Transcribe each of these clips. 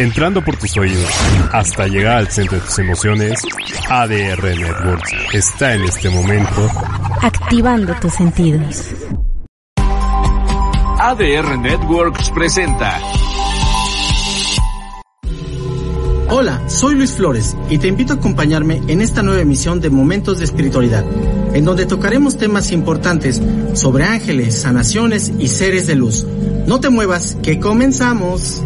Entrando por tus oídos hasta llegar al centro de tus emociones, ADR Networks está en este momento activando tus sentidos. ADR Networks presenta. Hola, soy Luis Flores y te invito a acompañarme en esta nueva emisión de Momentos de Espiritualidad, en donde tocaremos temas importantes sobre ángeles, sanaciones y seres de luz. No te muevas, que comenzamos.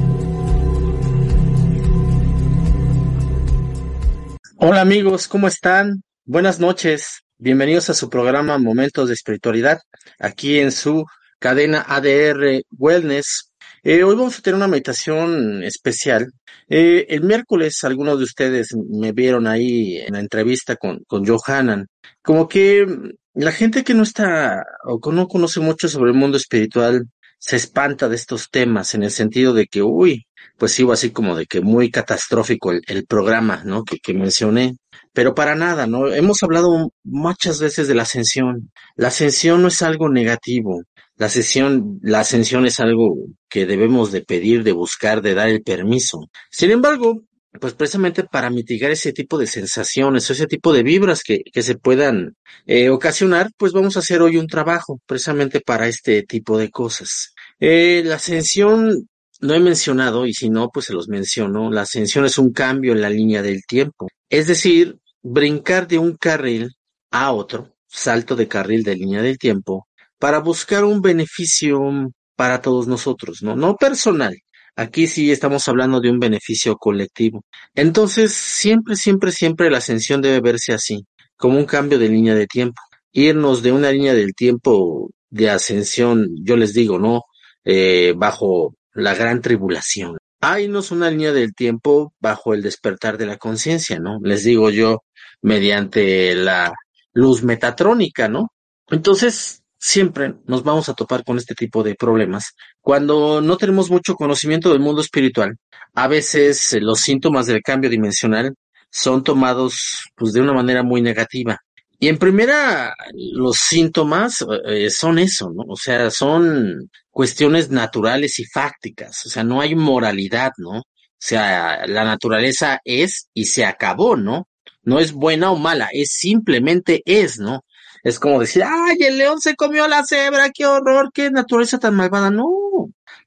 Hola amigos, ¿cómo están? Buenas noches. Bienvenidos a su programa Momentos de Espiritualidad, aquí en su cadena ADR Wellness. Eh, hoy vamos a tener una meditación especial. Eh, el miércoles algunos de ustedes me vieron ahí en la entrevista con, con Johanan. Como que la gente que no está o que no conoce mucho sobre el mundo espiritual se espanta de estos temas en el sentido de que, uy, pues iba así como de que muy catastrófico el, el programa, ¿no? Que, que mencioné. Pero para nada, ¿no? Hemos hablado muchas veces de la ascensión. La ascensión no es algo negativo. La ascensión, la ascensión es algo que debemos de pedir, de buscar, de dar el permiso. Sin embargo, pues precisamente para mitigar ese tipo de sensaciones o ese tipo de vibras que, que se puedan eh, ocasionar, pues vamos a hacer hoy un trabajo precisamente para este tipo de cosas. Eh, la ascensión no he mencionado, y si no, pues se los menciono, la ascensión es un cambio en la línea del tiempo. Es decir, brincar de un carril a otro, salto de carril de línea del tiempo, para buscar un beneficio para todos nosotros, ¿no? No personal. Aquí sí estamos hablando de un beneficio colectivo. Entonces, siempre, siempre, siempre la ascensión debe verse así, como un cambio de línea de tiempo. Irnos de una línea del tiempo de ascensión, yo les digo, ¿no? Eh, bajo la gran tribulación. Haynos una línea del tiempo bajo el despertar de la conciencia, ¿no? Les digo yo, mediante la luz metatrónica, ¿no? Entonces, siempre nos vamos a topar con este tipo de problemas. Cuando no tenemos mucho conocimiento del mundo espiritual, a veces eh, los síntomas del cambio dimensional son tomados pues de una manera muy negativa. Y en primera, los síntomas eh, son eso, ¿no? O sea, son cuestiones naturales y fácticas, o sea, no hay moralidad, ¿no? O sea, la naturaleza es y se acabó, ¿no? No es buena o mala, es simplemente es, ¿no? Es como decir, ay, el león se comió la cebra, qué horror, qué naturaleza tan malvada. No,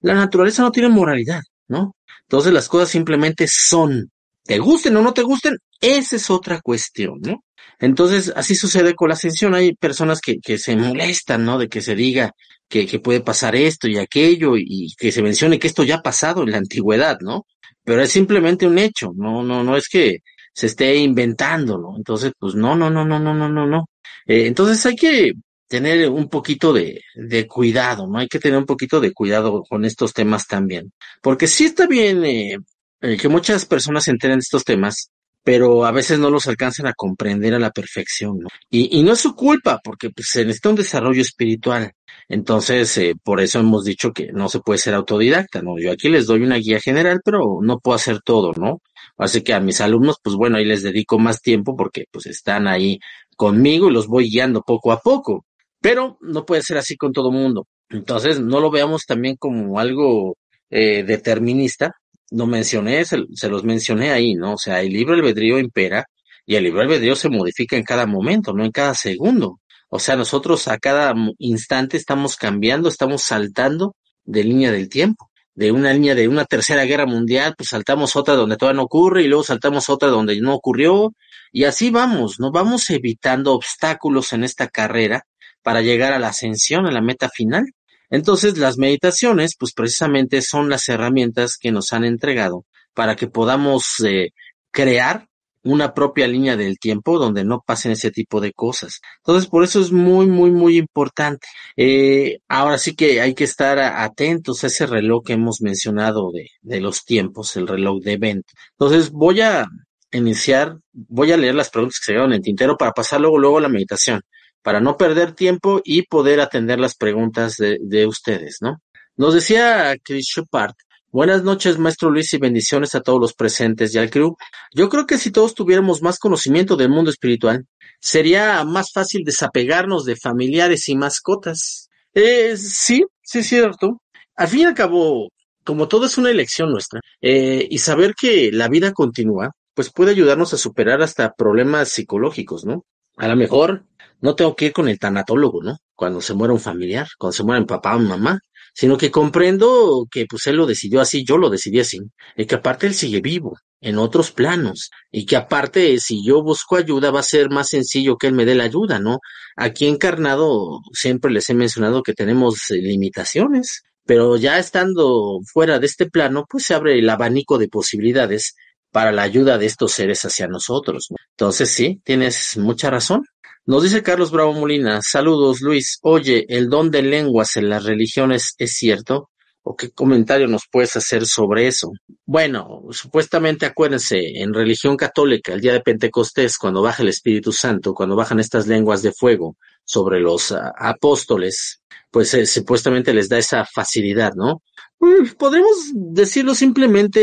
la naturaleza no tiene moralidad, ¿no? Entonces las cosas simplemente son. Te gusten o no te gusten, esa es otra cuestión, ¿no? Entonces, así sucede con la ascensión. Hay personas que, que se molestan, ¿no? De que se diga que, que puede pasar esto y aquello y que se mencione que esto ya ha pasado en la antigüedad, ¿no? Pero es simplemente un hecho, no, no, no es que se esté inventando, ¿no? Entonces, pues no, no, no, no, no, no, no, no. Eh, entonces hay que tener un poquito de, de cuidado, ¿no? Hay que tener un poquito de cuidado con estos temas también. Porque sí está bien eh, eh, que muchas personas se enteren de estos temas, pero a veces no los alcanzan a comprender a la perfección, ¿no? Y, y no es su culpa, porque pues, se necesita un desarrollo espiritual. Entonces, eh, por eso hemos dicho que no se puede ser autodidacta, ¿no? Yo aquí les doy una guía general, pero no puedo hacer todo, ¿no? Así que a mis alumnos, pues bueno, ahí les dedico más tiempo porque pues están ahí conmigo y los voy guiando poco a poco. Pero no puede ser así con todo mundo. Entonces, no lo veamos también como algo eh, determinista. No mencioné, se, se, los mencioné ahí, ¿no? O sea, el libre albedrío impera y el libre albedrío se modifica en cada momento, no en cada segundo. O sea, nosotros a cada instante estamos cambiando, estamos saltando de línea del tiempo. De una línea de una tercera guerra mundial, pues saltamos otra donde todavía no ocurre y luego saltamos otra donde no ocurrió. Y así vamos, ¿no? Vamos evitando obstáculos en esta carrera para llegar a la ascensión, a la meta final. Entonces, las meditaciones, pues precisamente son las herramientas que nos han entregado para que podamos eh, crear una propia línea del tiempo donde no pasen ese tipo de cosas. Entonces, por eso es muy, muy, muy importante. Eh, ahora sí que hay que estar atentos a ese reloj que hemos mencionado de, de los tiempos, el reloj de evento. Entonces, voy a iniciar, voy a leer las preguntas que se quedaron en tintero para pasar luego, luego a la meditación, para no perder tiempo y poder atender las preguntas de, de ustedes, ¿no? Nos decía Chris Shepard Buenas noches, maestro Luis, y bendiciones a todos los presentes y al crew. Yo creo que si todos tuviéramos más conocimiento del mundo espiritual, sería más fácil desapegarnos de familiares y mascotas. Eh, sí, sí es cierto. Al fin y al cabo, como todo es una elección nuestra, eh, y saber que la vida continúa, pues puede ayudarnos a superar hasta problemas psicológicos, ¿no? A lo mejor no tengo que ir con el tanatólogo, ¿no? Cuando se muera un familiar, cuando se muera mi papá o mamá, sino que comprendo que pues él lo decidió así, yo lo decidí así, y que aparte él sigue vivo en otros planos, y que aparte si yo busco ayuda va a ser más sencillo que él me dé la ayuda, ¿no? Aquí encarnado siempre les he mencionado que tenemos limitaciones, pero ya estando fuera de este plano, pues se abre el abanico de posibilidades para la ayuda de estos seres hacia nosotros. Entonces sí, tienes mucha razón. Nos dice Carlos Bravo Molina, saludos Luis, oye, ¿el don de lenguas en las religiones es cierto? ¿O qué comentario nos puedes hacer sobre eso? Bueno, supuestamente acuérdense, en religión católica, el día de Pentecostés, cuando baja el Espíritu Santo, cuando bajan estas lenguas de fuego sobre los uh, apóstoles, pues eh, supuestamente les da esa facilidad, ¿no? podemos decirlo simplemente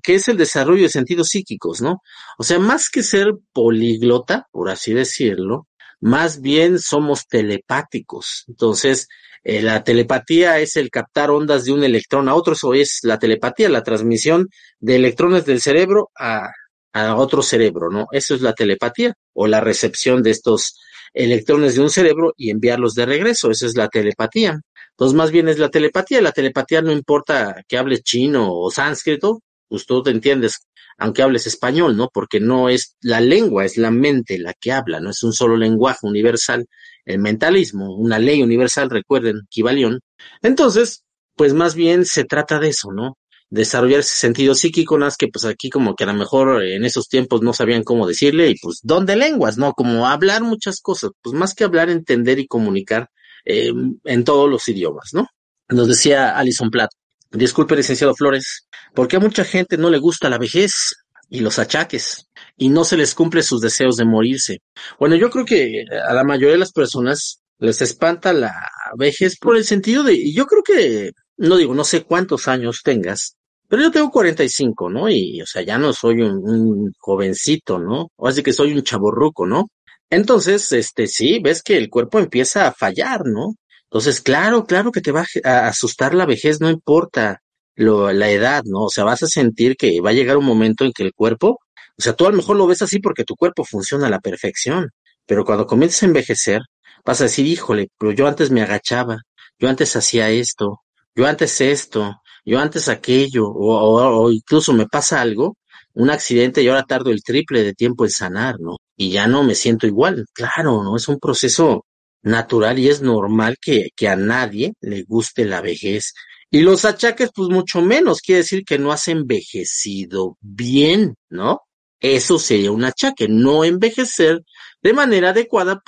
que es el desarrollo de sentidos psíquicos, ¿no? O sea, más que ser políglota, por así decirlo, más bien somos telepáticos. Entonces, eh, la telepatía es el captar ondas de un electrón a otro, eso es la telepatía, la transmisión de electrones del cerebro a, a otro cerebro, ¿no? Eso es la telepatía o la recepción de estos electrones de un cerebro y enviarlos de regreso, eso es la telepatía. Entonces, más bien es la telepatía. La telepatía no importa que hables chino o sánscrito, pues tú te entiendes, aunque hables español, ¿no? Porque no es la lengua, es la mente la que habla, no es un solo lenguaje universal. El mentalismo, una ley universal, recuerden, Kibalión. Entonces, pues más bien se trata de eso, ¿no? Desarrollar ese sentido psíquico, más que pues aquí como que a lo mejor en esos tiempos no sabían cómo decirle y pues don de lenguas, ¿no? Como hablar muchas cosas, pues más que hablar, entender y comunicar eh, en todos los idiomas, ¿no? Nos decía Alison Platt, disculpe licenciado Flores, ¿por qué a mucha gente no le gusta la vejez y los achaques y no se les cumple sus deseos de morirse? Bueno, yo creo que a la mayoría de las personas les espanta la vejez por el sentido de, yo creo que, no digo, no sé cuántos años tengas, pero yo tengo 45, ¿no? Y, o sea, ya no soy un, un jovencito, ¿no? O así que soy un chaborruco, ¿no? Entonces, este, sí, ves que el cuerpo empieza a fallar, ¿no? Entonces, claro, claro que te va a asustar la vejez, no importa lo, la edad, ¿no? O sea, vas a sentir que va a llegar un momento en que el cuerpo, o sea, tú a lo mejor lo ves así porque tu cuerpo funciona a la perfección, pero cuando comienzas a envejecer, vas a decir, híjole, pero yo antes me agachaba, yo antes hacía esto, yo antes esto, yo antes aquello, o, o, o incluso me pasa algo, un accidente y ahora tardo el triple de tiempo en sanar, ¿no? y ya no me siento igual. Claro, ¿no? Es un proceso natural y es normal que, que a nadie le guste la vejez. Y los achaques, pues mucho menos, quiere decir que no has envejecido bien, ¿no? Eso sería un achaque, no envejecer de manera adecuada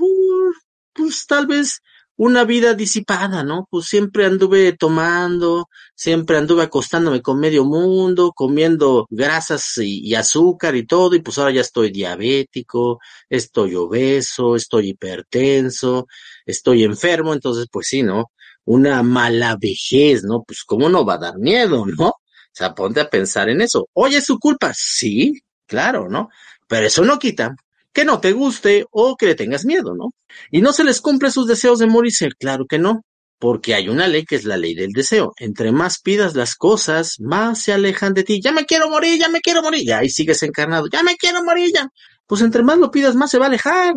pues tal vez una vida disipada, ¿no? Pues siempre anduve tomando, siempre anduve acostándome con medio mundo, comiendo grasas y, azúcar y todo, y pues ahora ya estoy diabético, estoy obeso, estoy hipertenso, estoy enfermo, entonces pues sí, ¿no? Una mala vejez, ¿no? Pues cómo no va a dar miedo, ¿no? O sea, ponte a pensar en eso. Oye, ¿es su culpa? Sí, claro, ¿no? Pero eso no quita que no te guste o que le tengas miedo, ¿no? Y no se les cumple sus deseos de morirse, claro que no, porque hay una ley que es la ley del deseo. Entre más pidas las cosas, más se alejan de ti. Ya me quiero morir, ya me quiero morir. Y ahí sigues encarnado, ya me quiero morir, ya. Pues entre más lo pidas, más se va a alejar.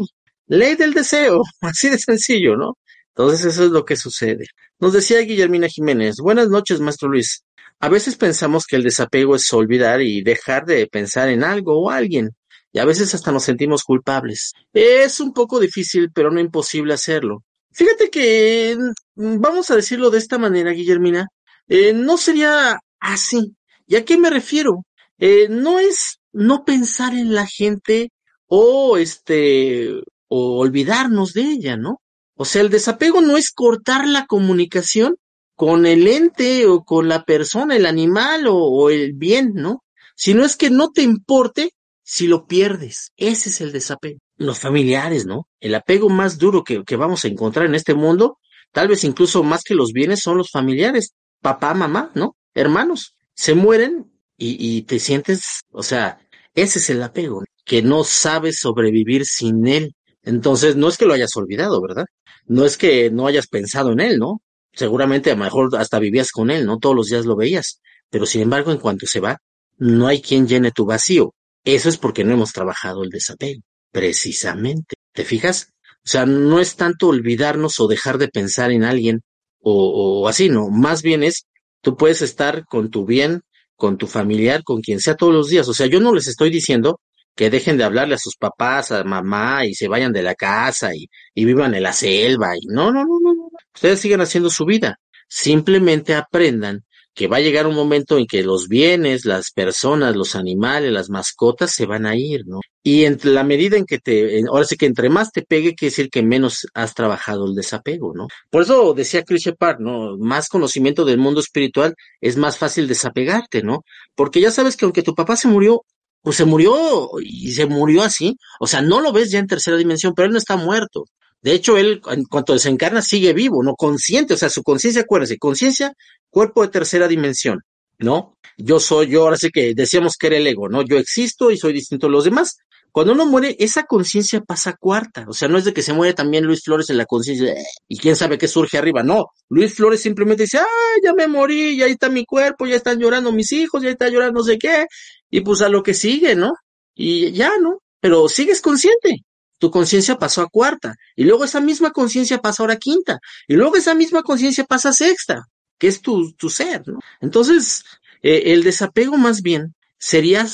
Ley del deseo, así de sencillo, ¿no? Entonces eso es lo que sucede. Nos decía Guillermina Jiménez, buenas noches, maestro Luis. A veces pensamos que el desapego es olvidar y dejar de pensar en algo o alguien y a veces hasta nos sentimos culpables. Es un poco difícil, pero no imposible hacerlo. Fíjate que, mm, vamos a decirlo de esta manera, Guillermina, eh, no sería así. ¿Y a qué me refiero? Eh, no es no pensar en la gente o este, o olvidarnos de ella, ¿no? O sea, el desapego no es cortar la comunicación con el ente o con la persona, el animal o, o el bien, ¿no? Sino es que no te importe si lo pierdes. Ese es el desapego. Los familiares, ¿no? El apego más duro que, que vamos a encontrar en este mundo, tal vez incluso más que los bienes, son los familiares. Papá, mamá, ¿no? Hermanos. Se mueren y, y te sientes, o sea, ese es el apego, que no sabes sobrevivir sin él. Entonces, no es que lo hayas olvidado, ¿verdad? No es que no hayas pensado en él, ¿no? Seguramente a lo mejor hasta vivías con él, ¿no? Todos los días lo veías. Pero sin embargo, en cuanto se va, no hay quien llene tu vacío. Eso es porque no hemos trabajado el desapego, precisamente. ¿Te fijas? O sea, no es tanto olvidarnos o dejar de pensar en alguien o, o así, no. Más bien es, tú puedes estar con tu bien, con tu familiar, con quien sea todos los días. O sea, yo no les estoy diciendo que dejen de hablarle a sus papás, a mamá y se vayan de la casa y, y vivan en la selva. Y no, no, no, no, no. Ustedes sigan haciendo su vida. Simplemente aprendan que va a llegar un momento en que los bienes, las personas, los animales, las mascotas se van a ir, ¿no? Y entre la medida en que te, ahora sí que entre más te pegue, quiere decir que menos has trabajado el desapego, ¿no? Por eso decía Chris Shepard, ¿no? Más conocimiento del mundo espiritual es más fácil desapegarte, ¿no? Porque ya sabes que aunque tu papá se murió, pues se murió y se murió así, o sea, no lo ves ya en tercera dimensión, pero él no está muerto. De hecho, él, en cuanto desencarna, sigue vivo, no consciente, o sea, su conciencia, acuérdense, conciencia, cuerpo de tercera dimensión, ¿no? Yo soy, yo ahora sí que decíamos que era el ego, ¿no? Yo existo y soy distinto a los demás. Cuando uno muere, esa conciencia pasa a cuarta. O sea, no es de que se muere también Luis Flores en la conciencia eh, y quién sabe qué surge arriba. No, Luis Flores simplemente dice, ah, ya me morí, ya está mi cuerpo, ya están llorando mis hijos, ya está llorando no sé qué. Y pues a lo que sigue, ¿no? Y ya, ¿no? Pero sigues consciente tu conciencia pasó a cuarta, y luego esa misma conciencia pasa ahora a quinta, y luego esa misma conciencia pasa a sexta, que es tu, tu ser, ¿no? Entonces, eh, el desapego más bien sería,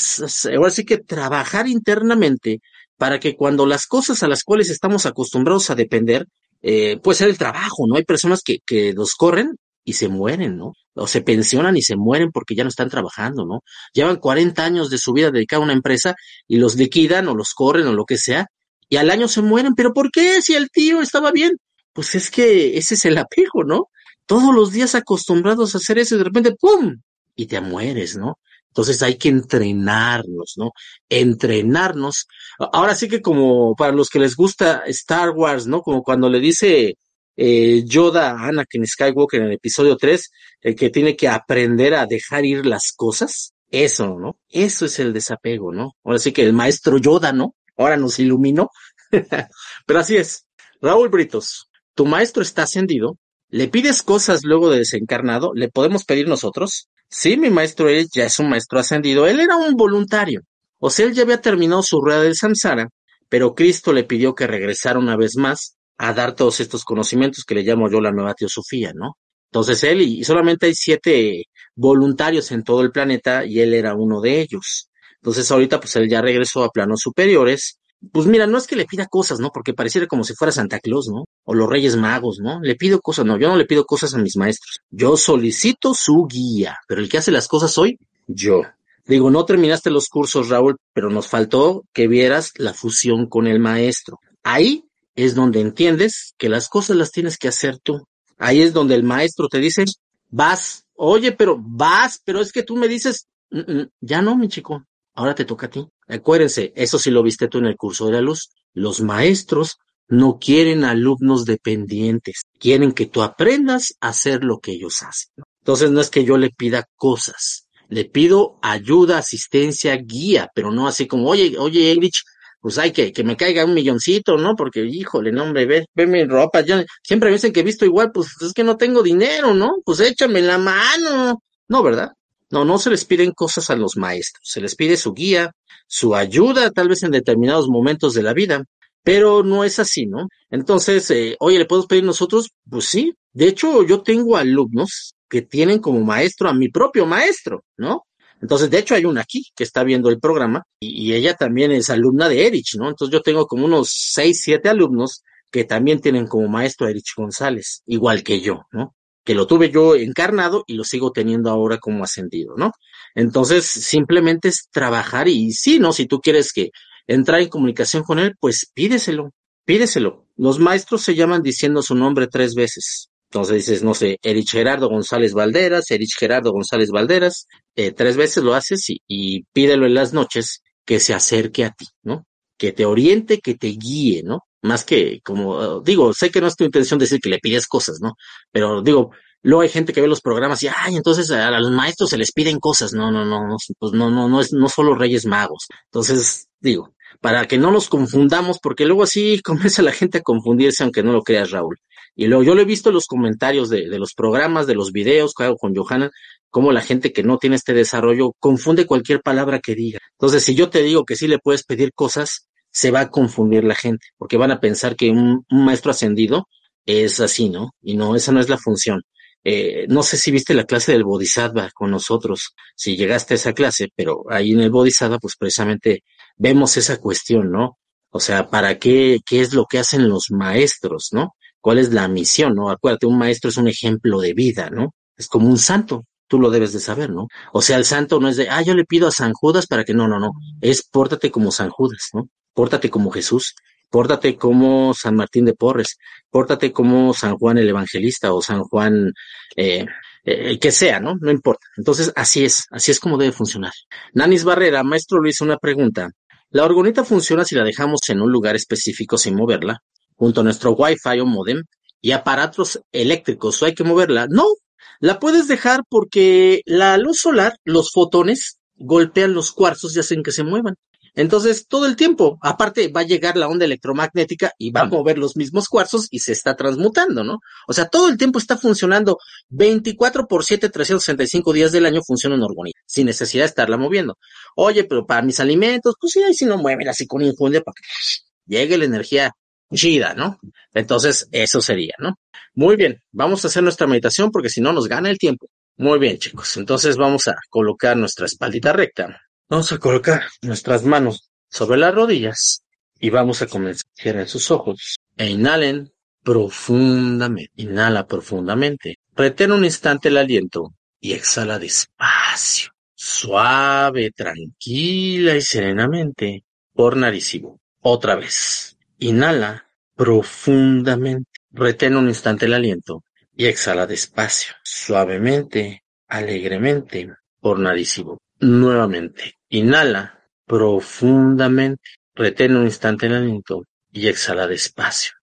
ahora sí que trabajar internamente para que cuando las cosas a las cuales estamos acostumbrados a depender, eh, puede el trabajo, ¿no? Hay personas que, que los corren y se mueren, ¿no? O se pensionan y se mueren porque ya no están trabajando, ¿no? Llevan 40 años de su vida dedicada a una empresa y los liquidan o los corren o lo que sea y al año se mueren. ¿Pero por qué? Si el tío estaba bien. Pues es que ese es el apego, ¿no? Todos los días acostumbrados a hacer eso y de repente, ¡pum! Y te mueres, ¿no? Entonces hay que entrenarnos, ¿no? Entrenarnos. Ahora sí que como para los que les gusta Star Wars, ¿no? Como cuando le dice eh, Yoda a Anakin Skywalker en el episodio 3, el que tiene que aprender a dejar ir las cosas. Eso, ¿no? Eso es el desapego, ¿no? Ahora sí que el maestro Yoda, ¿no? ahora nos iluminó. Pero así es. Raúl Britos, tu maestro está ascendido, le pides cosas luego de desencarnado, le podemos pedir nosotros. Sí, mi maestro él ya es un maestro ascendido, él era un voluntario. O sea, él ya había terminado su rueda del samsara, pero Cristo le pidió que regresara una vez más a dar todos estos conocimientos que le llamo yo la nueva teosofía, ¿no? Entonces él, y solamente hay siete voluntarios en todo el planeta, y él era uno de ellos. Entonces ahorita pues él ya regresó a planos superiores. Pues mira, no es que le pida cosas, ¿no? Porque pareciera como si fuera Santa Claus, ¿no? O los Reyes Magos, ¿no? Le pido cosas, no, yo no le pido cosas a mis maestros. Yo solicito su guía, pero el que hace las cosas soy yo. Digo, no terminaste los cursos, Raúl, pero nos faltó que vieras la fusión con el maestro. Ahí es donde entiendes que las cosas las tienes que hacer tú. Ahí es donde el maestro te dice, vas, oye, pero vas, pero es que tú me dices, mm, mm, ya no, mi chico, ahora te toca a ti. Acuérdense, eso sí lo viste tú en el curso de la luz. Los maestros no quieren alumnos dependientes, quieren que tú aprendas a hacer lo que ellos hacen. Entonces no es que yo le pida cosas, le pido ayuda, asistencia, guía, pero no así como, oye, oye, Erich, pues hay que, que me caiga un milloncito, ¿no? Porque, híjole, no, hombre, ve, ve mi ropa, yo, siempre me dicen que he visto igual, pues es que no tengo dinero, ¿no? Pues échame la mano. No, ¿verdad? No, no se les piden cosas a los maestros, se les pide su guía, su ayuda, tal vez en determinados momentos de la vida, pero no es así, ¿no? Entonces, eh, oye, ¿le podemos pedir nosotros? Pues sí. De hecho, yo tengo alumnos que tienen como maestro a mi propio maestro, ¿no? Entonces, de hecho, hay una aquí que está viendo el programa y, ella también es alumna de Erich, ¿no? Entonces, yo tengo como unos seis, siete alumnos que también tienen como maestro a Erich González, igual que yo, ¿no? Que lo tuve yo encarnado y lo sigo teniendo ahora como ascendido, ¿no? Entonces, simplemente es trabajar y sí, ¿no? Si tú quieres que entrar en comunicación con él, pues pídeselo, pídeselo. Los maestros se llaman diciendo su nombre tres veces. Entonces dices, no sé, Erich Gerardo González Valderas, Erich Gerardo González Valderas, eh, tres veces lo haces y, y pídelo en las noches que se acerque a ti, ¿no? Que te oriente, que te guíe, ¿no? Más que, como digo, sé que no es tu intención decir que le pides cosas, ¿no? Pero digo, luego hay gente que ve los programas y, ay, entonces a, los maestros se les piden cosas. No, no, no, no, pues no, no, no es, no solo Reyes Magos. Entonces, digo, para que no nos confundamos, porque luego así comienza la gente a confundirse, aunque no lo creas, Raúl. Y luego yo lo he visto en los comentarios de, de los programas, de los videos que hago con Johanna, cómo la gente que no tiene este desarrollo confunde cualquier palabra que diga. Entonces, si yo te digo que sí le puedes pedir cosas, se va a confundir la gente, porque van a pensar que un, maestro ascendido es así, ¿no? Y no, esa no es la función. Eh, no sé si viste la clase del Bodhisattva con nosotros, si llegaste a esa clase, pero ahí en el Bodhisattva, pues precisamente vemos esa cuestión, ¿no? O sea, ¿para qué, qué es lo que hacen los maestros, ¿no? ¿Cuál es la misión, no? Acuérdate, un maestro es un ejemplo de vida, ¿no? Es como un santo, tú lo debes de saber, ¿no? O sea, el santo no es de, ah, yo le pido a San Judas para que no, no, no, es pórtate como San Judas, ¿no? Pórtate como Jesús, pórtate como San Martín de Porres, pórtate como San Juan el Evangelista o San Juan, eh, eh, el que sea, ¿no? No importa. Entonces, así es, así es como debe funcionar. Nanis Barrera, maestro Luis, una pregunta. ¿La orgonita funciona si la dejamos en un lugar específico sin moverla, junto a nuestro Wi-Fi o modem y aparatos eléctricos? ¿O hay que moverla? No, la puedes dejar porque la luz solar, los fotones, golpean los cuarzos y hacen que se muevan. Entonces, todo el tiempo, aparte va a llegar la onda electromagnética y va a mover los mismos cuarzos y se está transmutando, ¿no? O sea, todo el tiempo está funcionando 24 por 7, 365 días del año funciona un orgonita, sin necesidad de estarla moviendo. Oye, pero para mis alimentos, pues sí, ahí sí no mueve así con infundia para que llegue la energía chida, ¿no? Entonces, eso sería, ¿no? Muy bien, vamos a hacer nuestra meditación porque si no nos gana el tiempo. Muy bien, chicos. Entonces vamos a colocar nuestra espaldita recta Vamos a colocar nuestras manos sobre las rodillas y vamos a comenzar. Cierren sus ojos e inhalen profundamente. Inhala profundamente. Retén un instante el aliento y exhala despacio, suave, tranquila y serenamente por nariz Otra vez. Inhala profundamente. Retén un instante el aliento y exhala despacio, suavemente, alegremente por nariz Nuevamente. Inhala profundamente, retén un instante el aliento y exhala despacio,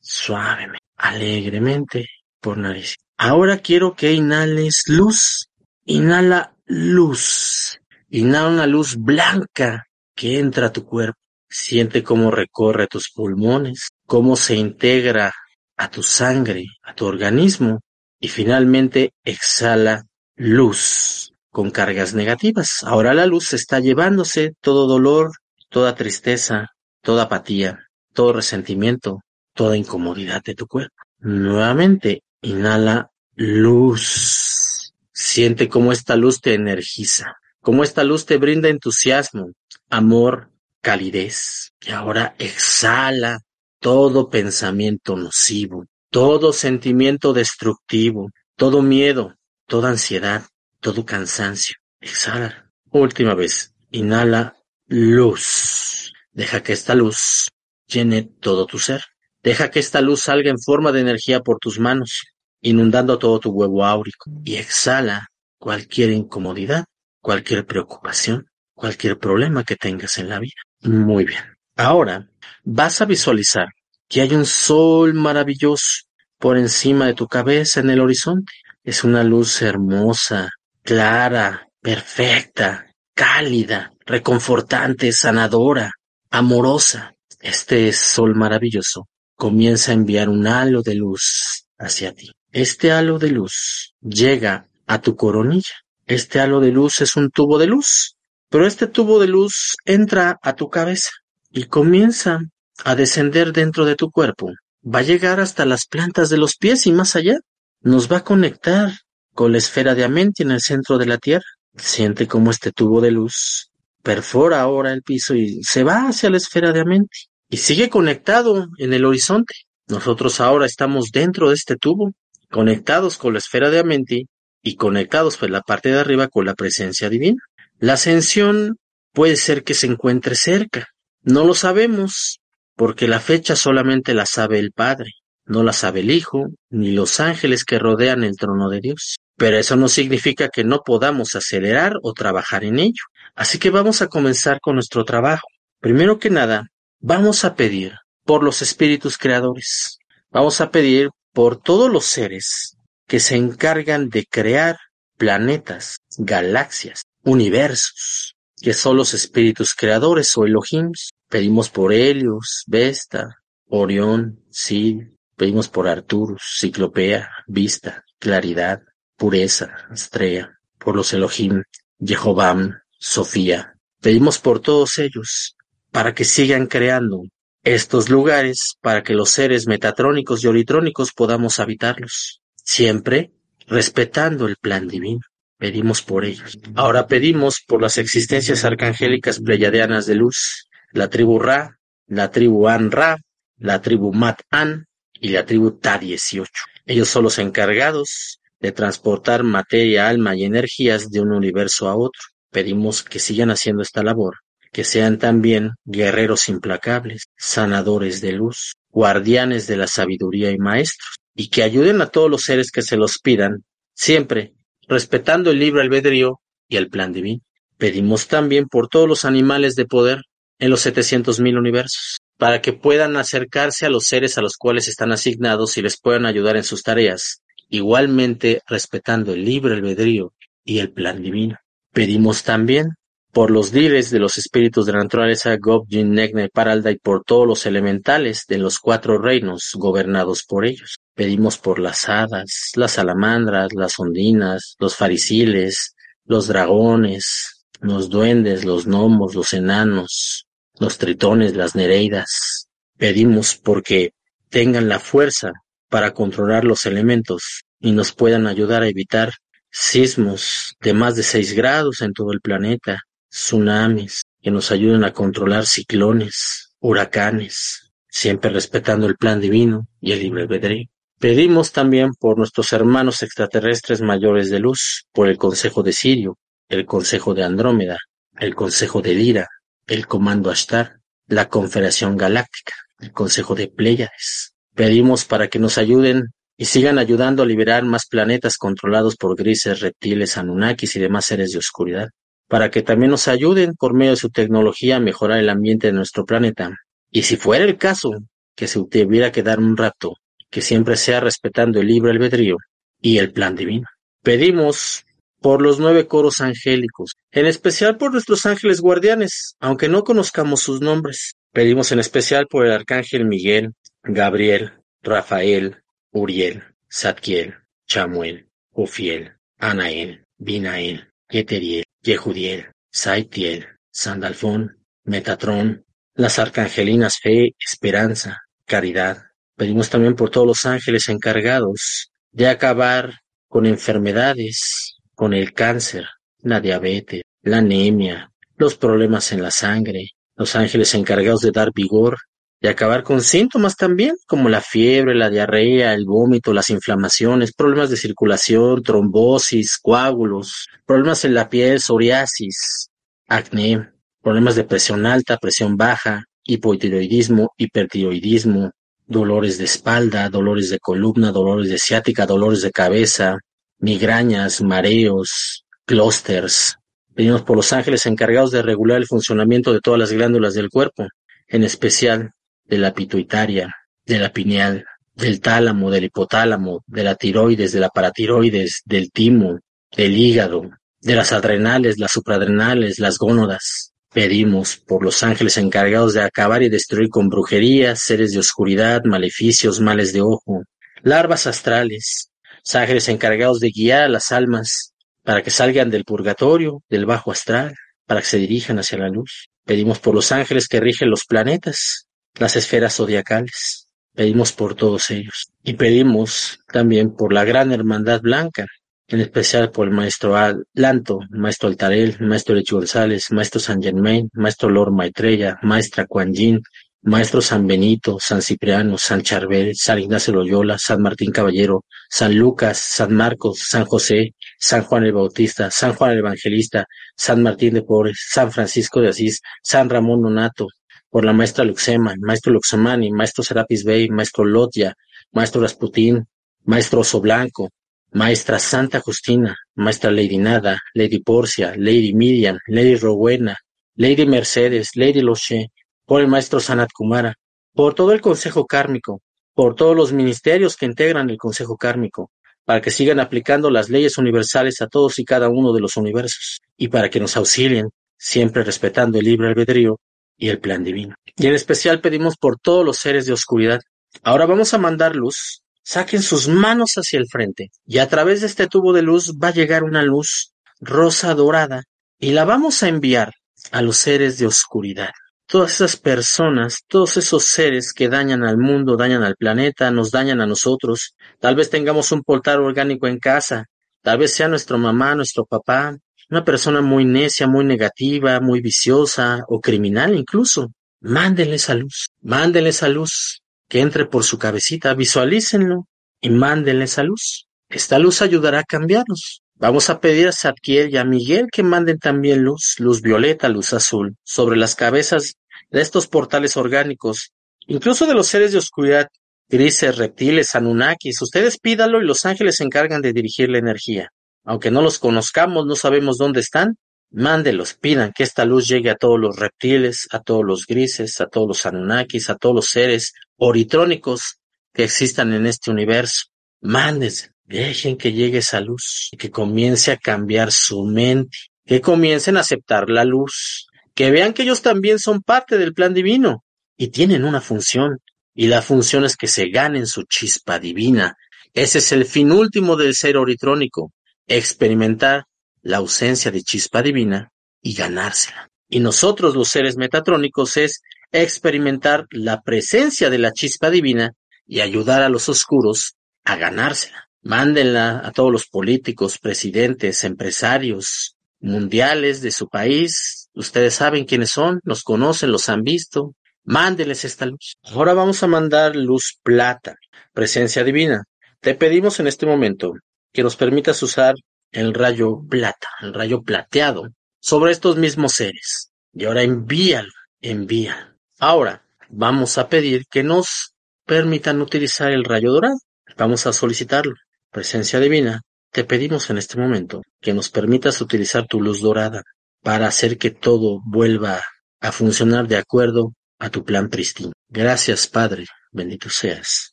suavemente, alegremente por nariz. Ahora quiero que inhales luz. Inhala luz. Inhala una luz blanca que entra a tu cuerpo. Siente cómo recorre tus pulmones, cómo se integra a tu sangre, a tu organismo y finalmente exhala luz con cargas negativas. Ahora la luz está llevándose todo dolor, toda tristeza, toda apatía, todo resentimiento, toda incomodidad de tu cuerpo. Nuevamente, inhala luz. Siente cómo esta luz te energiza, cómo esta luz te brinda entusiasmo, amor, calidez. Y ahora exhala todo pensamiento nocivo, todo sentimiento destructivo, todo miedo, toda ansiedad, todo cansancio. Exhala. Última vez. Inhala luz. Deja que esta luz llene todo tu ser. Deja que esta luz salga en forma de energía por tus manos, inundando todo tu huevo áurico. Y exhala cualquier incomodidad, cualquier preocupación, cualquier problema que tengas en la vida. Muy bien. Ahora vas a visualizar que hay un sol maravilloso por encima de tu cabeza en el horizonte. Es una luz hermosa, clara, perfecta, cálida, reconfortante, sanadora, amorosa. Este sol maravilloso comienza a enviar un halo de luz hacia ti. Este halo de luz llega a tu coronilla. Este halo de luz es un tubo de luz, pero este tubo de luz entra a tu cabeza y comienza a descender dentro de tu cuerpo. Va a llegar hasta las plantas de los pies y más allá. Nos va a conectar con la esfera de Amenti en el centro de la Tierra. Siente cómo este tubo de luz perfora ahora el piso y se va hacia la esfera de Amenti y sigue conectado en el horizonte. Nosotros ahora estamos dentro de este tubo, conectados con la esfera de Amenti y conectados por la parte de arriba con la presencia divina. La ascensión puede ser que se encuentre cerca. No lo sabemos, porque la fecha solamente la sabe el Padre, no la sabe el Hijo, ni los ángeles que rodean el trono de Dios. Pero eso no significa que no podamos acelerar o trabajar en ello. Así que vamos a comenzar con nuestro trabajo. Primero que nada, vamos a pedir por los espíritus creadores. Vamos a pedir por todos los seres que se encargan de crear planetas, galaxias, universos, que son los espíritus creadores o Elohims. Pedimos por Helios, Vesta, Orión, Sid, pedimos por Arturus, Ciclopea, Vista, Claridad, Pureza, Estrella, por los Elohim, Jehovam, Sofía. Pedimos por todos ellos, para que sigan creando estos lugares, para que los seres metatrónicos y olitrónicos podamos habitarlos, siempre respetando el plan divino. Pedimos por ellos. Ahora pedimos por las existencias arcangélicas pleiadianas de luz, la tribu Ra, la tribu An Ra, la tribu Mat An y la tribu Ta 18. Ellos son los encargados de transportar materia, alma y energías de un universo a otro. Pedimos que sigan haciendo esta labor, que sean también guerreros implacables, sanadores de luz, guardianes de la sabiduría y maestros, y que ayuden a todos los seres que se los pidan, siempre respetando el libre albedrío y el plan divino. Pedimos también por todos los animales de poder en los setecientos mil universos, para que puedan acercarse a los seres a los cuales están asignados y les puedan ayudar en sus tareas, igualmente respetando el libre albedrío y el plan divino. Pedimos también por los líderes de los espíritus de la naturaleza Gobjin, Negna y Paralda y por todos los elementales de los cuatro reinos gobernados por ellos. Pedimos por las hadas, las salamandras, las ondinas, los farisiles, los dragones, los duendes, los gnomos, los enanos, los tritones, las nereidas. Pedimos porque tengan la fuerza para controlar los elementos y nos puedan ayudar a evitar sismos de más de seis grados en todo el planeta, tsunamis, que nos ayuden a controlar ciclones, huracanes, siempre respetando el plan divino y el libre albedrío. Pedimos también por nuestros hermanos extraterrestres mayores de luz, por el Consejo de Sirio, el Consejo de Andrómeda, el Consejo de Lira, el Comando Ashtar, la Confederación Galáctica, el Consejo de Pléyades. Pedimos para que nos ayuden y sigan ayudando a liberar más planetas controlados por grises, reptiles, anunnakis y demás seres de oscuridad, para que también nos ayuden por medio de su tecnología a mejorar el ambiente de nuestro planeta. Y si fuera el caso que se tuviera que dar un rato, que siempre sea respetando el libre albedrío y el plan divino. Pedimos por los nueve coros angélicos, en especial por nuestros ángeles guardianes, aunque no conozcamos sus nombres. Pedimos en especial por el arcángel Miguel, Gabriel, Rafael, Uriel, Zadkiel, Chamuel, Ofiel, Anael, Binael, Yeteriel, Yehudiel, Saitiel, Sandalfón, Metatron, las arcangelinas Fe, Esperanza, Caridad. Pedimos también por todos los ángeles encargados de acabar con enfermedades, con el cáncer, la diabetes, la anemia, los problemas en la sangre, los ángeles encargados de dar vigor y acabar con síntomas también, como la fiebre, la diarrea, el vómito, las inflamaciones, problemas de circulación, trombosis, coágulos, problemas en la piel, psoriasis, acné, problemas de presión alta, presión baja, hipotiroidismo, hipertiroidismo, dolores de espalda, dolores de columna, dolores de ciática, dolores de cabeza, migrañas, mareos, clústeres. Pedimos por los ángeles encargados de regular el funcionamiento de todas las glándulas del cuerpo, en especial de la pituitaria, de la pineal, del tálamo, del hipotálamo, de la tiroides, de la paratiroides, del timo, del hígado, de las adrenales, las supradrenales, las gónodas. Pedimos por los ángeles encargados de acabar y destruir con brujería, seres de oscuridad, maleficios, males de ojo, larvas astrales, ángeles encargados de guiar a las almas para que salgan del purgatorio, del bajo astral, para que se dirijan hacia la luz. Pedimos por los ángeles que rigen los planetas, las esferas zodiacales. Pedimos por todos ellos. Y pedimos también por la gran hermandad blanca, en especial por el maestro Lanto, maestro Altarel, el maestro Lechi González, maestro San Germain, maestro Lord Maitreya, maestra Kuan Yin, Maestro San Benito, San Cipriano, San Charbel, San Ignacio Loyola, San Martín Caballero, San Lucas, San Marcos, San José, San Juan el Bautista, San Juan el Evangelista, San Martín de Porres, San Francisco de Asís, San Ramón Nonato, por la maestra Luxema, maestro Luxemani, maestro Serapis Bey, maestro Lotya, maestro Rasputín, maestro Oso Blanco, maestra Santa Justina, maestra Lady Nada, Lady Porcia, Lady Miriam, Lady Rowena, Lady Mercedes, Lady Loche, por el maestro Sanat Kumara, por todo el Consejo Kármico, por todos los ministerios que integran el Consejo Kármico, para que sigan aplicando las leyes universales a todos y cada uno de los universos, y para que nos auxilien, siempre respetando el libre albedrío y el plan divino. Y en especial pedimos por todos los seres de oscuridad. Ahora vamos a mandar luz. Saquen sus manos hacia el frente y a través de este tubo de luz va a llegar una luz rosa dorada y la vamos a enviar a los seres de oscuridad. Todas esas personas, todos esos seres que dañan al mundo, dañan al planeta, nos dañan a nosotros. Tal vez tengamos un portal orgánico en casa, tal vez sea nuestra mamá, nuestro papá, una persona muy necia, muy negativa, muy viciosa o criminal incluso. Mándenle esa luz, mándenle esa luz, que entre por su cabecita, visualícenlo y mándenle esa luz. Esta luz ayudará a cambiarlos. Vamos a pedir a Zadkiel y a Miguel que manden también luz, luz violeta, luz azul, sobre las cabezas de estos portales orgánicos, incluso de los seres de oscuridad, grises, reptiles, anunnakis. Ustedes pídalo y los ángeles se encargan de dirigir la energía. Aunque no los conozcamos, no sabemos dónde están, mándelos, pidan que esta luz llegue a todos los reptiles, a todos los grises, a todos los anunnakis, a todos los seres oritrónicos que existan en este universo. Mándense, Dejen que llegue esa luz y que comience a cambiar su mente, que comiencen a aceptar la luz, que vean que ellos también son parte del plan divino y tienen una función, y la función es que se ganen su chispa divina. Ese es el fin último del ser oritrónico, experimentar la ausencia de chispa divina y ganársela. Y nosotros los seres metatrónicos es experimentar la presencia de la chispa divina y ayudar a los oscuros a ganársela. Mándenla a todos los políticos, presidentes, empresarios mundiales de su país. Ustedes saben quiénes son, los conocen, los han visto. Mándenles esta luz. Ahora vamos a mandar luz plata, presencia divina. Te pedimos en este momento que nos permitas usar el rayo plata, el rayo plateado, sobre estos mismos seres. Y ahora envíalo, envía. Ahora vamos a pedir que nos permitan utilizar el rayo dorado. Vamos a solicitarlo. Presencia divina, te pedimos en este momento que nos permitas utilizar tu luz dorada para hacer que todo vuelva a funcionar de acuerdo a tu plan pristino. Gracias, Padre, bendito seas.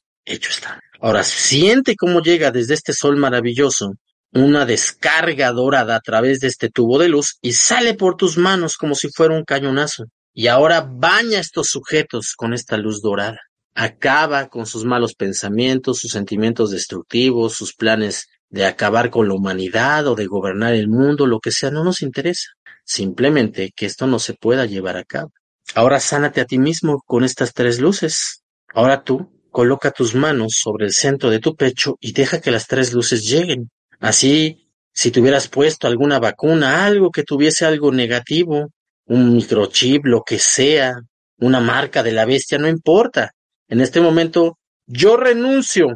Hecho está. Ahora siente cómo llega desde este sol maravilloso una descarga dorada a través de este tubo de luz y sale por tus manos como si fuera un cañonazo. Y ahora baña estos sujetos con esta luz dorada acaba con sus malos pensamientos, sus sentimientos destructivos, sus planes de acabar con la humanidad o de gobernar el mundo, lo que sea, no nos interesa. Simplemente que esto no se pueda llevar a cabo. Ahora sánate a ti mismo con estas tres luces. Ahora tú coloca tus manos sobre el centro de tu pecho y deja que las tres luces lleguen. Así, si te hubieras puesto alguna vacuna, algo que tuviese algo negativo, un microchip, lo que sea, una marca de la bestia, no importa. En este momento, yo renuncio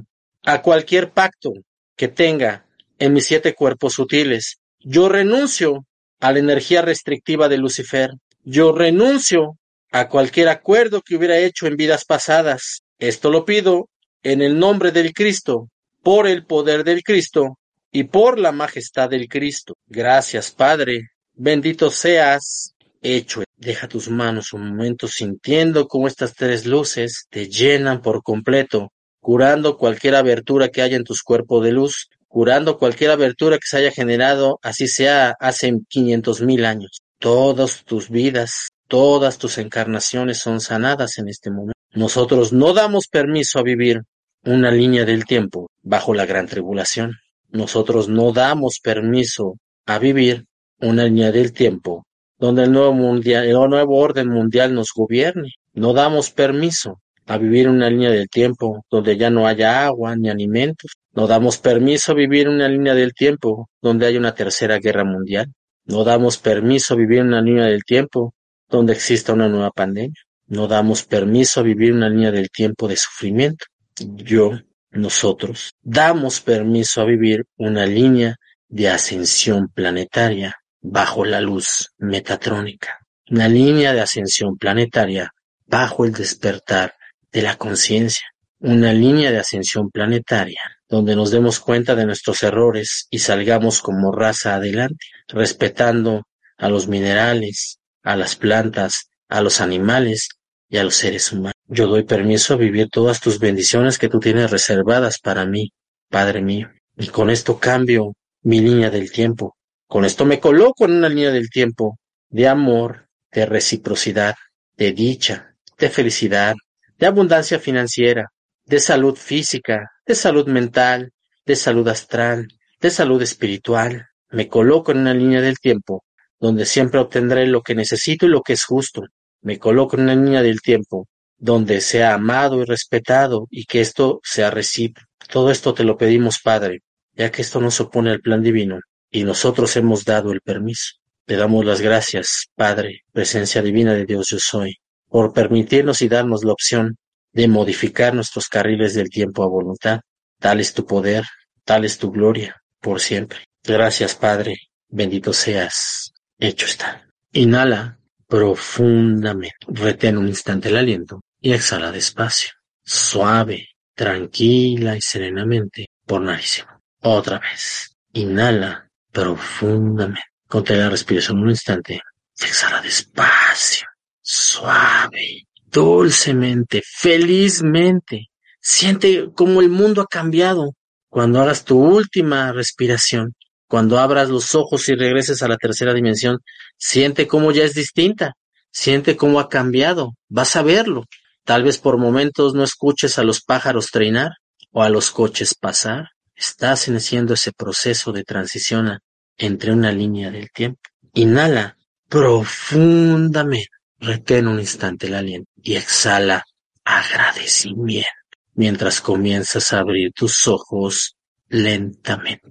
a cualquier pacto que tenga en mis siete cuerpos sutiles. Yo renuncio a la energía restrictiva de Lucifer. Yo renuncio a cualquier acuerdo que hubiera hecho en vidas pasadas. Esto lo pido en el nombre del Cristo, por el poder del Cristo y por la majestad del Cristo. Gracias, Padre. Bendito seas hecho. Deja tus manos un momento sintiendo cómo estas tres luces te llenan por completo, curando cualquier abertura que haya en tus cuerpos de luz, curando cualquier abertura que se haya generado, así sea hace quinientos mil años. Todas tus vidas, todas tus encarnaciones son sanadas en este momento. Nosotros no damos permiso a vivir una línea del tiempo bajo la gran tribulación. Nosotros no damos permiso a vivir una línea del tiempo donde el nuevo, mundial, el nuevo orden mundial nos gobierne. No damos permiso a vivir una línea del tiempo donde ya no haya agua ni alimentos. No damos permiso a vivir una línea del tiempo donde haya una tercera guerra mundial. No damos permiso a vivir una línea del tiempo donde exista una nueva pandemia. no damos permiso a vivir una línea del tiempo de sufrimiento. Yo, nosotros, damos permiso a vivir una línea de ascensión planetaria bajo la luz metatrónica. Una línea de ascensión planetaria bajo el despertar de la conciencia. Una línea de ascensión planetaria donde nos demos cuenta de nuestros errores y salgamos como raza adelante, respetando a los minerales, a las plantas, a los animales y a los seres humanos. Yo doy permiso a vivir todas tus bendiciones que tú tienes reservadas para mí, Padre mío. Y con esto cambio mi línea del tiempo. Con esto me coloco en una línea del tiempo de amor, de reciprocidad, de dicha, de felicidad, de abundancia financiera, de salud física, de salud mental, de salud astral, de salud espiritual. Me coloco en una línea del tiempo donde siempre obtendré lo que necesito y lo que es justo. Me coloco en una línea del tiempo donde sea amado y respetado y que esto sea recíproco. Todo esto te lo pedimos, Padre, ya que esto no se opone al plan divino y nosotros hemos dado el permiso. Te damos las gracias, Padre, presencia divina de Dios yo soy, por permitirnos y darnos la opción de modificar nuestros carriles del tiempo a voluntad. Tal es tu poder, tal es tu gloria, por siempre. Gracias, Padre, bendito seas. Hecho está. Inhala profundamente. Retén un instante el aliento y exhala despacio, suave, tranquila y serenamente por nariz. Otra vez. Inhala profundamente. Contén la respiración un instante. Exhala despacio, suave, dulcemente, felizmente. Siente cómo el mundo ha cambiado cuando hagas tu última respiración. Cuando abras los ojos y regreses a la tercera dimensión, siente cómo ya es distinta, siente cómo ha cambiado, vas a verlo. Tal vez por momentos no escuches a los pájaros treinar o a los coches pasar. Estás haciendo ese proceso de transición entre una línea del tiempo. Inhala profundamente, retén un instante el aliento y exhala agradecimiento mientras comienzas a abrir tus ojos lentamente.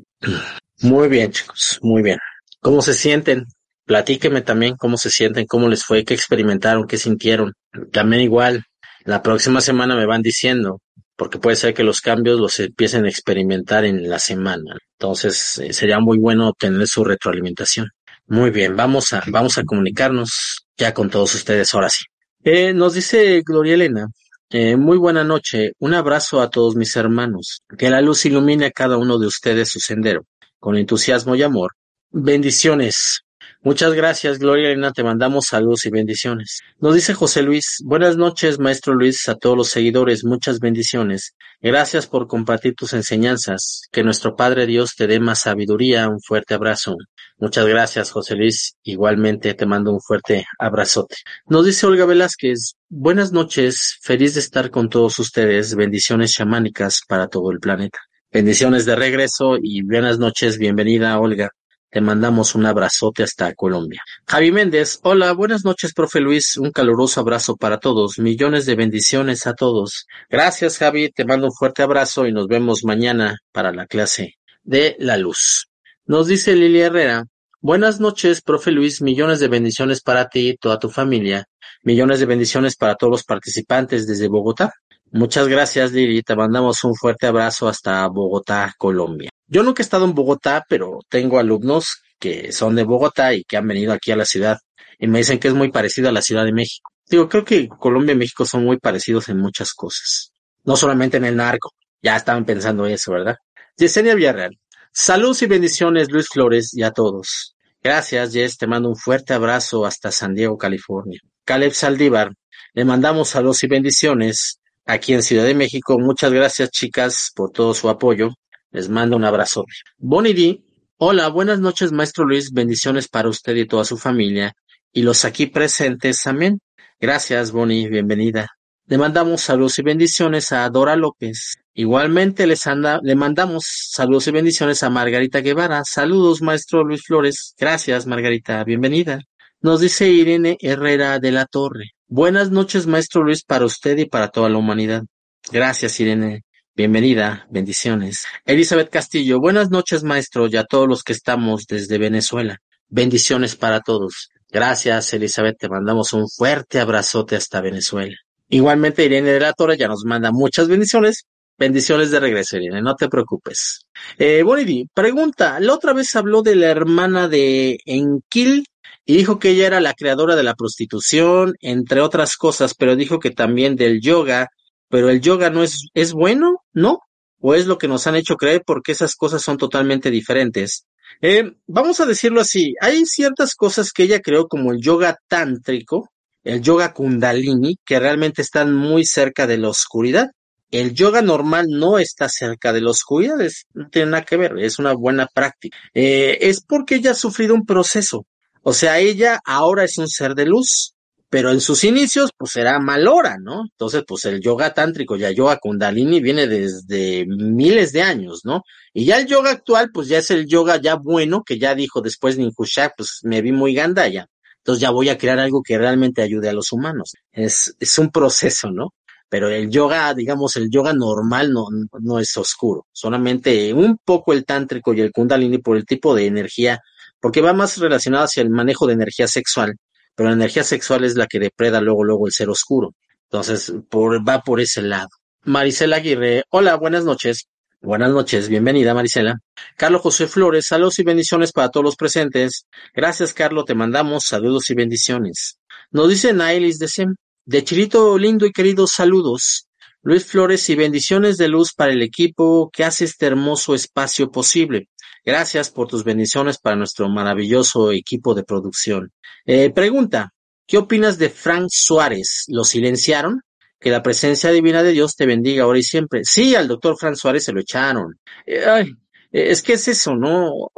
Muy bien, chicos, muy bien. ¿Cómo se sienten? Platíqueme también cómo se sienten, cómo les fue, qué experimentaron, qué sintieron. También igual, la próxima semana me van diciendo, porque puede ser que los cambios los empiecen a experimentar en la semana. Entonces, eh, sería muy bueno obtener su retroalimentación. Muy bien, vamos a, vamos a comunicarnos ya con todos ustedes ahora sí. Eh, nos dice Gloria Elena, eh, muy buena noche, un abrazo a todos mis hermanos, que la luz ilumine a cada uno de ustedes su sendero con entusiasmo y amor. Bendiciones. Muchas gracias, Gloria Elena, te mandamos saludos y bendiciones. Nos dice José Luis, buenas noches, maestro Luis, a todos los seguidores, muchas bendiciones. Gracias por compartir tus enseñanzas. Que nuestro Padre Dios te dé más sabiduría. Un fuerte abrazo. Muchas gracias, José Luis. Igualmente te mando un fuerte abrazote. Nos dice Olga Velázquez, buenas noches, feliz de estar con todos ustedes. Bendiciones chamánicas para todo el planeta. Bendiciones de regreso y buenas noches, bienvenida Olga. Te mandamos un abrazote hasta Colombia. Javi Méndez, hola, buenas noches, profe Luis, un caluroso abrazo para todos, millones de bendiciones a todos. Gracias, Javi, te mando un fuerte abrazo y nos vemos mañana para la clase de la luz. Nos dice Lilia Herrera, buenas noches, profe Luis, millones de bendiciones para ti y toda tu familia, millones de bendiciones para todos los participantes desde Bogotá. Muchas gracias, Lili. Te mandamos un fuerte abrazo hasta Bogotá, Colombia. Yo nunca he estado en Bogotá, pero tengo alumnos que son de Bogotá y que han venido aquí a la ciudad y me dicen que es muy parecido a la Ciudad de México. Digo, creo que Colombia y México son muy parecidos en muchas cosas. No solamente en el narco. Ya estaban pensando eso, ¿verdad? Yesenia Villarreal. Saludos y bendiciones, Luis Flores, y a todos. Gracias, Jess. Te mando un fuerte abrazo hasta San Diego, California. Caleb Saldívar. Le mandamos saludos y bendiciones aquí en Ciudad de México. Muchas gracias, chicas, por todo su apoyo. Les mando un abrazo. Bonnie D. Hola, buenas noches, maestro Luis. Bendiciones para usted y toda su familia. Y los aquí presentes. Amén. Gracias, Bonnie. Bienvenida. Le mandamos saludos y bendiciones a Dora López. Igualmente les anda, le mandamos saludos y bendiciones a Margarita Guevara. Saludos, maestro Luis Flores. Gracias, Margarita. Bienvenida. Nos dice Irene Herrera de la Torre. Buenas noches, maestro Luis, para usted y para toda la humanidad. Gracias, Irene. Bienvenida, bendiciones. Elizabeth Castillo, buenas noches, maestro, y a todos los que estamos desde Venezuela. Bendiciones para todos. Gracias, Elizabeth. Te mandamos un fuerte abrazote hasta Venezuela. Igualmente, Irene de la Torre ya nos manda muchas bendiciones. Bendiciones de regreso, Irene, no te preocupes. Eh, Bonidi, pregunta, la otra vez habló de la hermana de Enkil y dijo que ella era la creadora de la prostitución, entre otras cosas, pero dijo que también del yoga, pero el yoga no es, es bueno, ¿no? O es lo que nos han hecho creer porque esas cosas son totalmente diferentes. Eh, vamos a decirlo así, hay ciertas cosas que ella creó como el yoga tántrico, el yoga kundalini, que realmente están muy cerca de la oscuridad. El yoga normal no está cerca de la oscuridad, no tiene nada que ver, es una buena práctica. Eh, es porque ella ha sufrido un proceso. O sea, ella ahora es un ser de luz, pero en sus inicios, pues era malora, ¿no? Entonces, pues el yoga tántrico, ya yoga kundalini viene desde miles de años, ¿no? Y ya el yoga actual, pues ya es el yoga ya bueno, que ya dijo después Ninkushak, pues me vi muy gandaya. Entonces ya voy a crear algo que realmente ayude a los humanos. Es, es un proceso, ¿no? Pero el yoga, digamos, el yoga normal no, no es oscuro. Solamente un poco el tántrico y el kundalini por el tipo de energía, porque va más relacionado hacia el manejo de energía sexual pero la energía sexual es la que depreda luego, luego el ser oscuro. Entonces, por, va por ese lado. Marisela Aguirre, hola, buenas noches. Buenas noches, bienvenida Marisela. Carlos José Flores, saludos y bendiciones para todos los presentes. Gracias, Carlos, te mandamos saludos y bendiciones. Nos dice Nailis de Sem, de Chirito lindo y queridos saludos. Luis Flores y bendiciones de luz para el equipo que hace este hermoso espacio posible. Gracias por tus bendiciones para nuestro maravilloso equipo de producción. Eh, pregunta, ¿qué opinas de Frank Suárez? ¿Lo silenciaron? Que la presencia divina de Dios te bendiga ahora y siempre. Sí, al doctor Frank Suárez se lo echaron. Eh, ay, es que es eso, ¿no?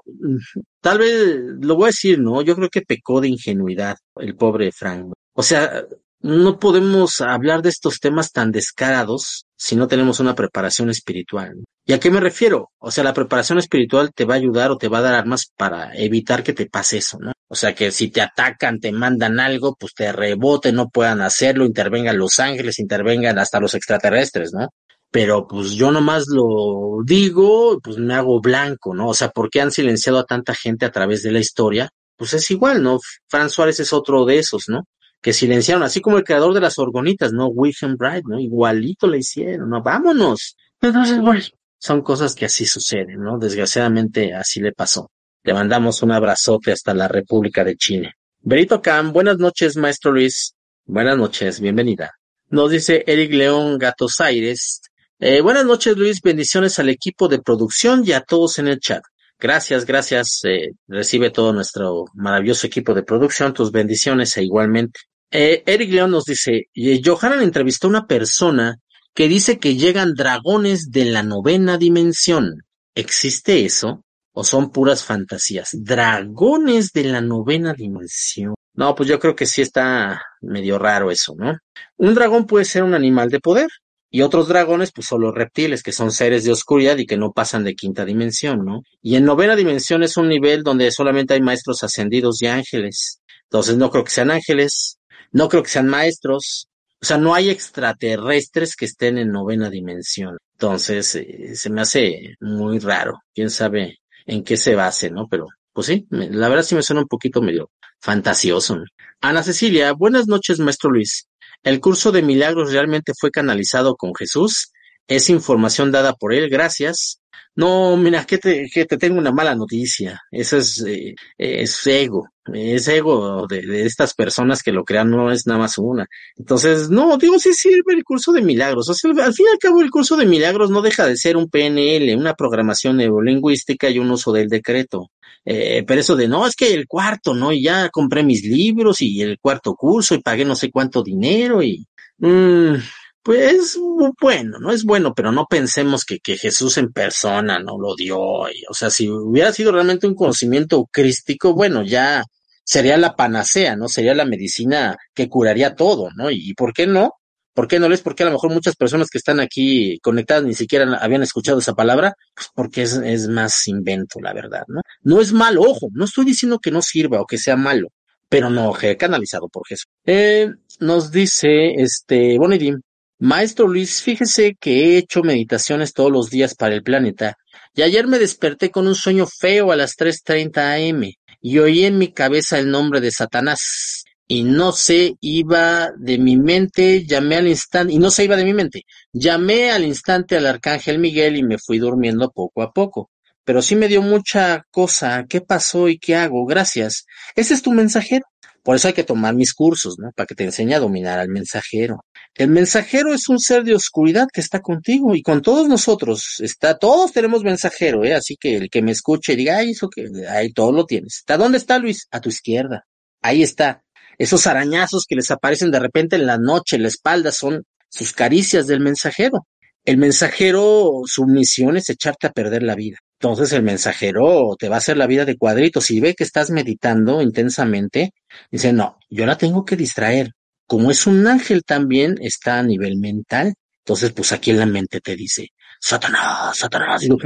Tal vez, lo voy a decir, ¿no? Yo creo que pecó de ingenuidad el pobre Frank. O sea, no podemos hablar de estos temas tan descarados si no tenemos una preparación espiritual. ¿Y a qué me refiero? O sea, la preparación espiritual te va a ayudar o te va a dar armas para evitar que te pase eso, ¿no? O sea, que si te atacan, te mandan algo, pues te rebote, no puedan hacerlo, intervengan los ángeles, intervengan hasta los extraterrestres, ¿no? Pero pues yo nomás lo digo, pues me hago blanco, ¿no? O sea, ¿por qué han silenciado a tanta gente a través de la historia? Pues es igual, ¿no? Fran Suárez es otro de esos, ¿no? que silenciaron, así como el creador de las orgonitas, ¿no? Wilhelm Bright, ¿no? Igualito le hicieron, ¿no? Vámonos. Entonces, bueno, son cosas que así suceden, ¿no? Desgraciadamente así le pasó. Le mandamos un abrazote hasta la República de Chile. Berito Cam, buenas noches, maestro Luis. Buenas noches, bienvenida. Nos dice Eric León Gatos Aires. Eh, buenas noches, Luis. Bendiciones al equipo de producción y a todos en el chat. Gracias, gracias. Eh, recibe todo nuestro maravilloso equipo de producción, tus bendiciones e igualmente. Eh, Eric León nos dice, Johanan entrevistó a una persona que dice que llegan dragones de la novena dimensión. ¿Existe eso? ¿O son puras fantasías? Dragones de la novena dimensión. No, pues yo creo que sí está medio raro eso, ¿no? Un dragón puede ser un animal de poder, y otros dragones, pues son los reptiles, que son seres de oscuridad y que no pasan de quinta dimensión, ¿no? Y en novena dimensión es un nivel donde solamente hay maestros ascendidos y ángeles. Entonces no creo que sean ángeles, no creo que sean maestros, o sea, no hay extraterrestres que estén en novena dimensión. Entonces, eh, se me hace muy raro. Quién sabe en qué se base, ¿no? Pero, pues sí, la verdad sí me suena un poquito medio fantasioso. Ana Cecilia, buenas noches, maestro Luis. El curso de milagros realmente fue canalizado con Jesús. Es información dada por él, gracias. No, mira, que te, que te tengo una mala noticia. Eso es, eh, es ego. Es ego de, de, estas personas que lo crean, no es nada más una. Entonces, no, digo, sí sirve el curso de milagros. O al fin y al cabo, el curso de milagros no deja de ser un PNL, una programación neurolingüística y un uso del decreto. Eh, pero eso de no, es que el cuarto, ¿no? Y ya compré mis libros y el cuarto curso y pagué no sé cuánto dinero y. Mmm, pues bueno, no es bueno, pero no pensemos que, que Jesús en persona no lo dio. O sea, si hubiera sido realmente un conocimiento crístico, bueno, ya sería la panacea, ¿no? Sería la medicina que curaría todo, ¿no? Y, ¿por qué no? ¿Por qué no les? Porque a lo mejor muchas personas que están aquí conectadas ni siquiera habían escuchado esa palabra, pues porque es, es más invento, la verdad, ¿no? No es malo, ojo, no estoy diciendo que no sirva o que sea malo, pero no, canalizado por Jesús. Eh, nos dice, este, Bonidim, Maestro Luis, fíjese que he hecho meditaciones todos los días para el planeta y ayer me desperté con un sueño feo a las 3.30 am y oí en mi cabeza el nombre de Satanás. Y no se iba de mi mente, llamé al instante, y no se iba de mi mente, llamé al instante al arcángel Miguel y me fui durmiendo poco a poco. Pero sí me dio mucha cosa, ¿qué pasó y qué hago? Gracias. Ese es tu mensajero. Por eso hay que tomar mis cursos, ¿no? Para que te enseñe a dominar al mensajero. El mensajero es un ser de oscuridad que está contigo y con todos nosotros. Está, todos tenemos mensajero, ¿eh? Así que el que me escuche diga, ay, eso que, ahí todo lo tienes. ¿Está dónde está Luis? A tu izquierda. Ahí está. Esos arañazos que les aparecen de repente en la noche, en la espalda, son sus caricias del mensajero. El mensajero, su misión es echarte a perder la vida. Entonces el mensajero te va a hacer la vida de cuadritos. Si ve que estás meditando intensamente, dice, no, yo la tengo que distraer. Como es un ángel también, está a nivel mental. Entonces, pues aquí en la mente te dice, Satanás, Satanás. Digo,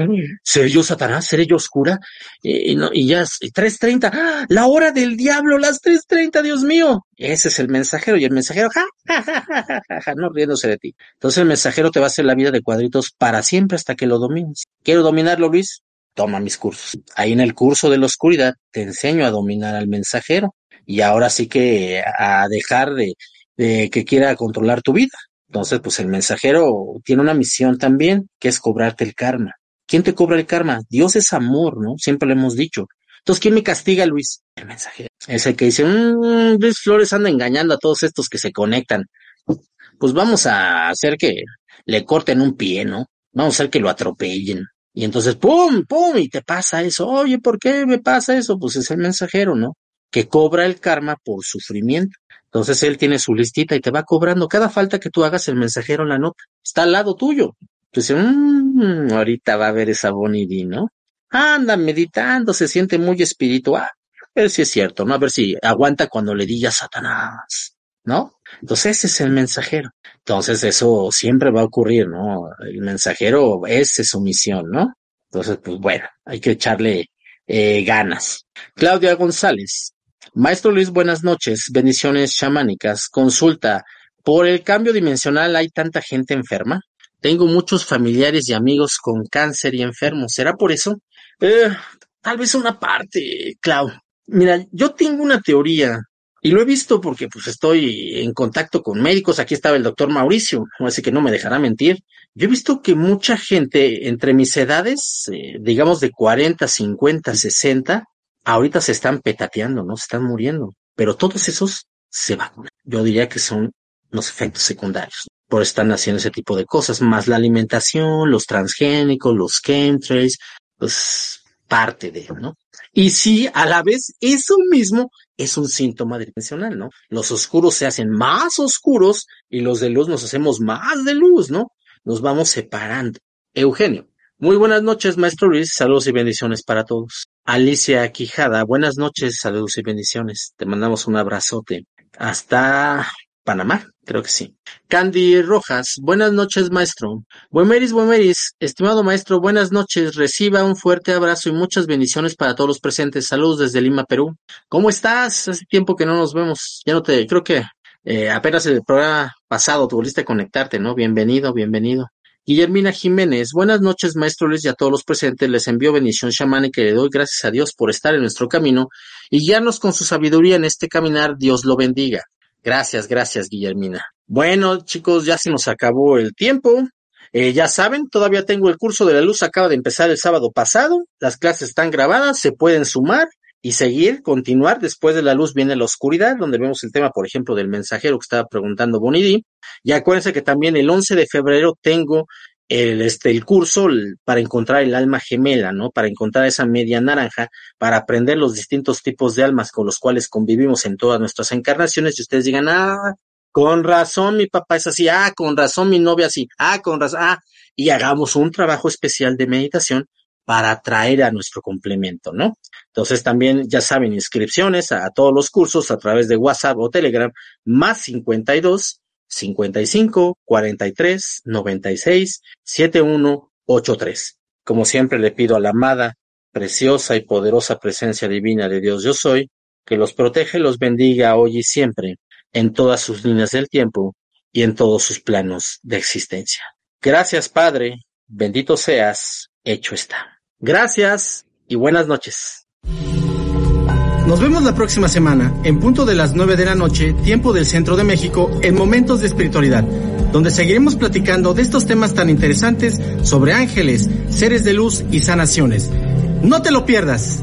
¿seré yo Satanás? ¿Seré yo oscura? y, no, y ya es 3.30, ¡Ah! la hora del diablo, las 3.30, Dios mío. Ese es el mensajero y el mensajero, ja, ja, ja, ja, ja, no riéndose de ti. Entonces el mensajero te va a hacer la vida de cuadritos para siempre hasta que lo domines. ¿Quiero dominarlo, Luis? Toma mis cursos. Ahí en el curso de la oscuridad te enseño a dominar al mensajero y ahora sí que a dejar de, de que quiera controlar tu vida. Entonces, pues el mensajero tiene una misión también, que es cobrarte el karma. ¿Quién te cobra el karma? Dios es amor, ¿no? Siempre lo hemos dicho. Entonces, ¿quién me castiga, Luis? El mensajero. Es el que dice, mmm, Luis Flores anda engañando a todos estos que se conectan. Pues vamos a hacer que le corten un pie, ¿no? Vamos a hacer que lo atropellen. Y entonces, ¡pum! ¡pum! Y te pasa eso. Oye, ¿por qué me pasa eso? Pues es el mensajero, ¿no? Que cobra el karma por sufrimiento. Entonces él tiene su listita y te va cobrando cada falta que tú hagas el mensajero en la nota. Está al lado tuyo. Entonces, mmm, ahorita va a ver esa Bonnie ¿no? Anda meditando, se siente muy espiritual. A ver si es cierto, ¿no? A ver si aguanta cuando le diga Satanás, ¿no? Entonces ese es el mensajero. Entonces eso siempre va a ocurrir, ¿no? El mensajero, esa es su misión, ¿no? Entonces, pues bueno, hay que echarle eh, ganas. Claudia González, Maestro Luis, buenas noches. Bendiciones chamánicas. Consulta. ¿Por el cambio dimensional hay tanta gente enferma? Tengo muchos familiares y amigos con cáncer y enfermos. ¿Será por eso? Eh, tal vez una parte, Clau. Mira, yo tengo una teoría y lo he visto porque pues estoy en contacto con médicos. Aquí estaba el doctor Mauricio, así que no me dejará mentir. Yo he visto que mucha gente entre mis edades, eh, digamos de 40, 50, 60, ahorita se están petateando, ¿no? Se están muriendo, pero todos esos se vacunan. Yo diría que son los efectos secundarios. Por están haciendo ese tipo de cosas, más la alimentación, los transgénicos, los chemtrails, pues parte de, ¿no? Y sí, a la vez, eso mismo es un síntoma dimensional, ¿no? Los oscuros se hacen más oscuros y los de luz nos hacemos más de luz, ¿no? Nos vamos separando. Eugenio, muy buenas noches, maestro Luis. Saludos y bendiciones para todos. Alicia Quijada, buenas noches, saludos y bendiciones. Te mandamos un abrazote. Hasta Panamá, creo que sí. Candy Rojas, buenas noches, maestro. Buemeris, buemeris, estimado maestro, buenas noches. Reciba un fuerte abrazo y muchas bendiciones para todos los presentes. Saludos desde Lima, Perú. ¿Cómo estás? Hace tiempo que no nos vemos. Ya no te, creo que eh, apenas el programa pasado tú volviste a conectarte, ¿no? Bienvenido, bienvenido. Guillermina Jiménez, buenas noches, maestro Luis, y a todos los presentes. Les envío bendición chamánica y le doy gracias a Dios por estar en nuestro camino y guiarnos con su sabiduría en este caminar. Dios lo bendiga. Gracias, gracias, Guillermina. Bueno, chicos, ya se nos acabó el tiempo. Eh, ya saben, todavía tengo el curso de la luz, acaba de empezar el sábado pasado. Las clases están grabadas, se pueden sumar y seguir, continuar. Después de la luz viene la oscuridad, donde vemos el tema, por ejemplo, del mensajero que estaba preguntando Bonidi. Y acuérdense que también el 11 de febrero tengo el, este, el curso para encontrar el alma gemela, ¿no? Para encontrar esa media naranja, para aprender los distintos tipos de almas con los cuales convivimos en todas nuestras encarnaciones. Y ustedes digan, ah, con razón mi papá es así, ah, con razón mi novia así, ah, con razón, ah, y hagamos un trabajo especial de meditación para atraer a nuestro complemento, ¿no? Entonces también ya saben, inscripciones a, todos los cursos a través de WhatsApp o Telegram, más 52 55 43 96 71 83. Como siempre le pido a la amada, preciosa y poderosa presencia divina de Dios yo soy, que los protege y los bendiga hoy y siempre, en todas sus líneas del tiempo y en todos sus planos de existencia. Gracias Padre, bendito seas, hecho está. Gracias y buenas noches. Nos vemos la próxima semana, en punto de las 9 de la noche, tiempo del Centro de México, en Momentos de Espiritualidad, donde seguiremos platicando de estos temas tan interesantes sobre ángeles, seres de luz y sanaciones. No te lo pierdas.